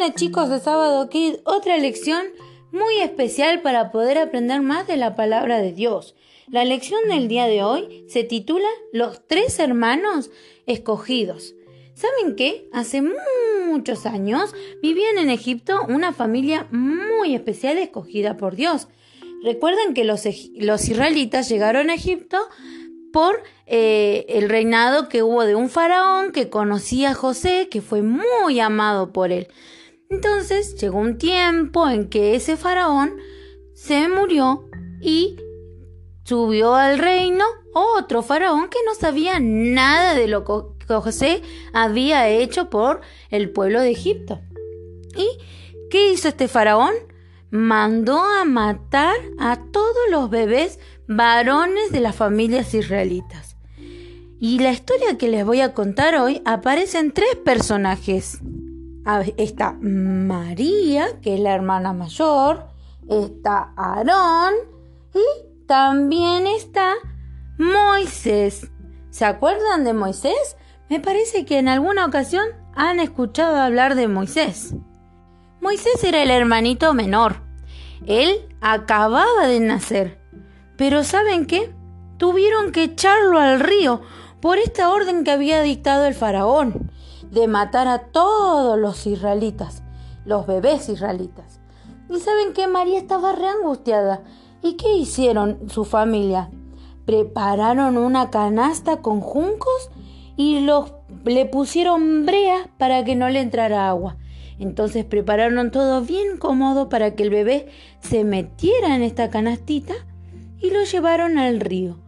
Hola chicos de Sábado Kid, otra lección muy especial para poder aprender más de la palabra de Dios. La lección del día de hoy se titula Los tres hermanos escogidos. ¿Saben qué? Hace muchos años vivían en Egipto una familia muy especial escogida por Dios. Recuerden que los, los israelitas llegaron a Egipto por eh, el reinado que hubo de un faraón que conocía a José, que fue muy amado por él. Entonces llegó un tiempo en que ese faraón se murió y subió al reino otro faraón que no sabía nada de lo que José había hecho por el pueblo de Egipto. ¿Y qué hizo este faraón? Mandó a matar a todos los bebés varones de las familias israelitas. Y la historia que les voy a contar hoy aparece en tres personajes está María, que es la hermana mayor, está Aarón y también está Moisés. ¿Se acuerdan de Moisés? Me parece que en alguna ocasión han escuchado hablar de Moisés. Moisés era el hermanito menor. Él acababa de nacer. Pero ¿saben qué? Tuvieron que echarlo al río por esta orden que había dictado el faraón de matar a todos los israelitas, los bebés israelitas. ¿Y saben que María estaba reangustiada? ¿Y qué hicieron su familia? Prepararon una canasta con juncos y los, le pusieron brea para que no le entrara agua. Entonces prepararon todo bien cómodo para que el bebé se metiera en esta canastita y lo llevaron al río.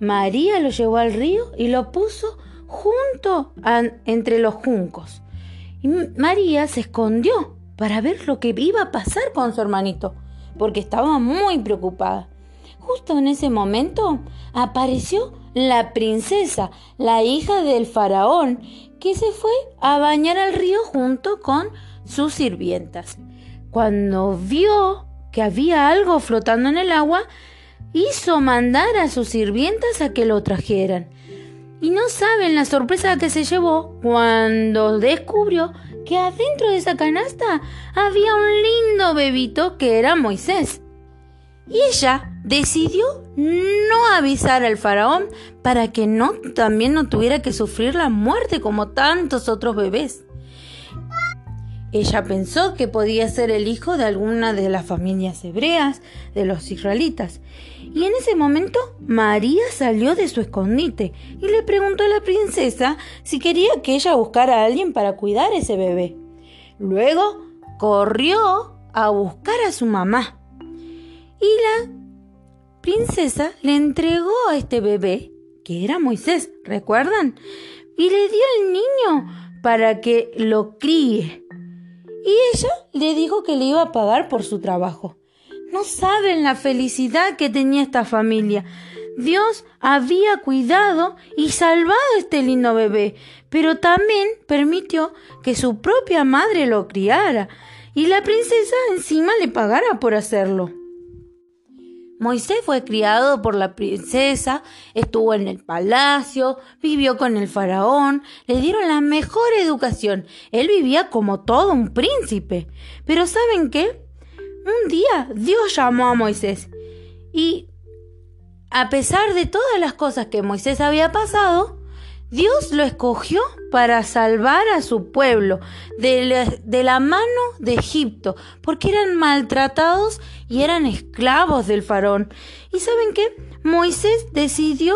María lo llevó al río y lo puso junto entre los juncos. María se escondió para ver lo que iba a pasar con su hermanito, porque estaba muy preocupada. Justo en ese momento apareció la princesa, la hija del faraón, que se fue a bañar al río junto con sus sirvientas. Cuando vio que había algo flotando en el agua, hizo mandar a sus sirvientas a que lo trajeran. Y no saben la sorpresa que se llevó cuando descubrió que adentro de esa canasta había un lindo bebito que era Moisés. Y ella decidió no avisar al faraón para que no también no tuviera que sufrir la muerte como tantos otros bebés. Ella pensó que podía ser el hijo de alguna de las familias hebreas, de los israelitas. Y en ese momento María salió de su escondite y le preguntó a la princesa si quería que ella buscara a alguien para cuidar ese bebé. Luego corrió a buscar a su mamá. Y la princesa le entregó a este bebé, que era Moisés, ¿recuerdan? Y le dio al niño para que lo críe y ella le dijo que le iba a pagar por su trabajo. No saben la felicidad que tenía esta familia. Dios había cuidado y salvado a este lindo bebé, pero también permitió que su propia madre lo criara y la princesa encima le pagara por hacerlo. Moisés fue criado por la princesa, estuvo en el palacio, vivió con el faraón, le dieron la mejor educación. Él vivía como todo un príncipe. Pero ¿saben qué? Un día Dios llamó a Moisés y a pesar de todas las cosas que Moisés había pasado, Dios lo escogió para salvar a su pueblo de la, mano de Egipto, porque eran maltratados y eran esclavos del faraón. ¿Y saben qué? Moisés decidió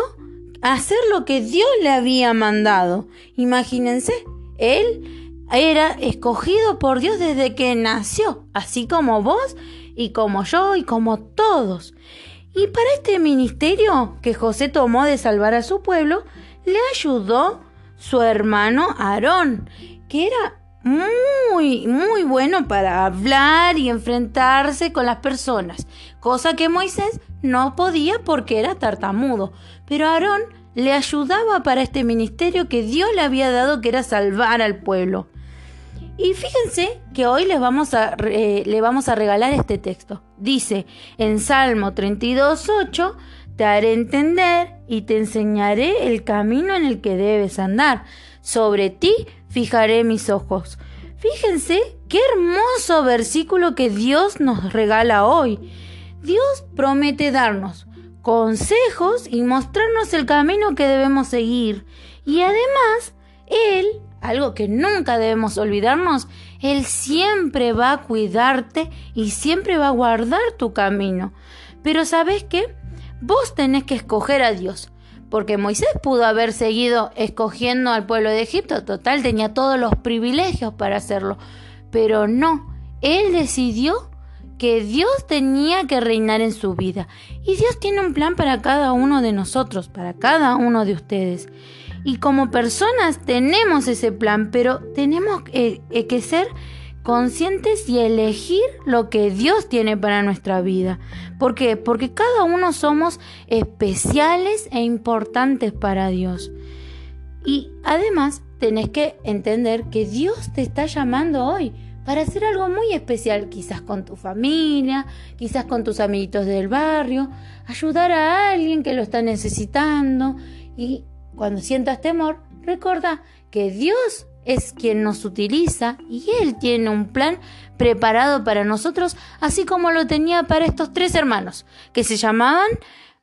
hacer lo que Dios le había mandado. Imagínense, él era escogido por Dios desde que nació, así como vos y como yo y como todos. Y para este ministerio que José tomó de salvar a su pueblo, le ayudó su hermano Aarón, que era muy, muy bueno para hablar y enfrentarse con las personas, cosa que Moisés no podía porque era tartamudo. Pero Aarón le ayudaba para este ministerio que Dios le había dado, que era salvar al pueblo. Y fíjense que hoy les vamos a, le vamos a regalar este texto. Dice en Salmo 32.8, te haré entender y te enseñaré el camino en el que debes andar. Sobre ti fijaré mis ojos. Fíjense qué hermoso versículo que Dios nos regala hoy. Dios promete darnos consejos y mostrarnos el camino que debemos seguir. Y además, Él, algo que nunca debemos olvidarnos, Él siempre va a cuidarte y siempre va a guardar tu camino. Pero ¿sabes qué? Vos tenés que escoger a Dios. Porque Moisés pudo haber seguido escogiendo al pueblo de Egipto, total, tenía todos los privilegios para hacerlo. Pero no, él decidió que Dios tenía que reinar en su vida. Y Dios tiene un plan para cada uno de nosotros, para cada uno de ustedes. Y como personas tenemos ese plan, pero tenemos que, eh, que ser conscientes y elegir lo que Dios tiene para nuestra vida. ¿Por qué? Porque cada uno somos especiales e importantes para Dios. Y además tenés que entender que Dios te está llamando hoy para hacer algo muy especial, quizás con tu familia, quizás con tus amiguitos del barrio, ayudar a alguien que lo está necesitando y cuando sientas temor, recuerda que Dios es quien nos utiliza y Él tiene un plan preparado para nosotros, así como lo tenía para estos tres hermanos, que se llamaban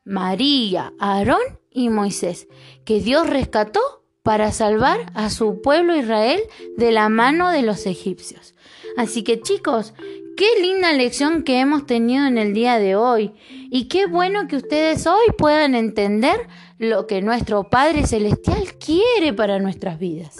María, Aarón y Moisés, que Dios rescató para salvar a su pueblo Israel de la mano de los egipcios. Así que chicos, qué linda lección que hemos tenido en el día de hoy y qué bueno que ustedes hoy puedan entender lo que nuestro Padre Celestial quiere para nuestras vidas.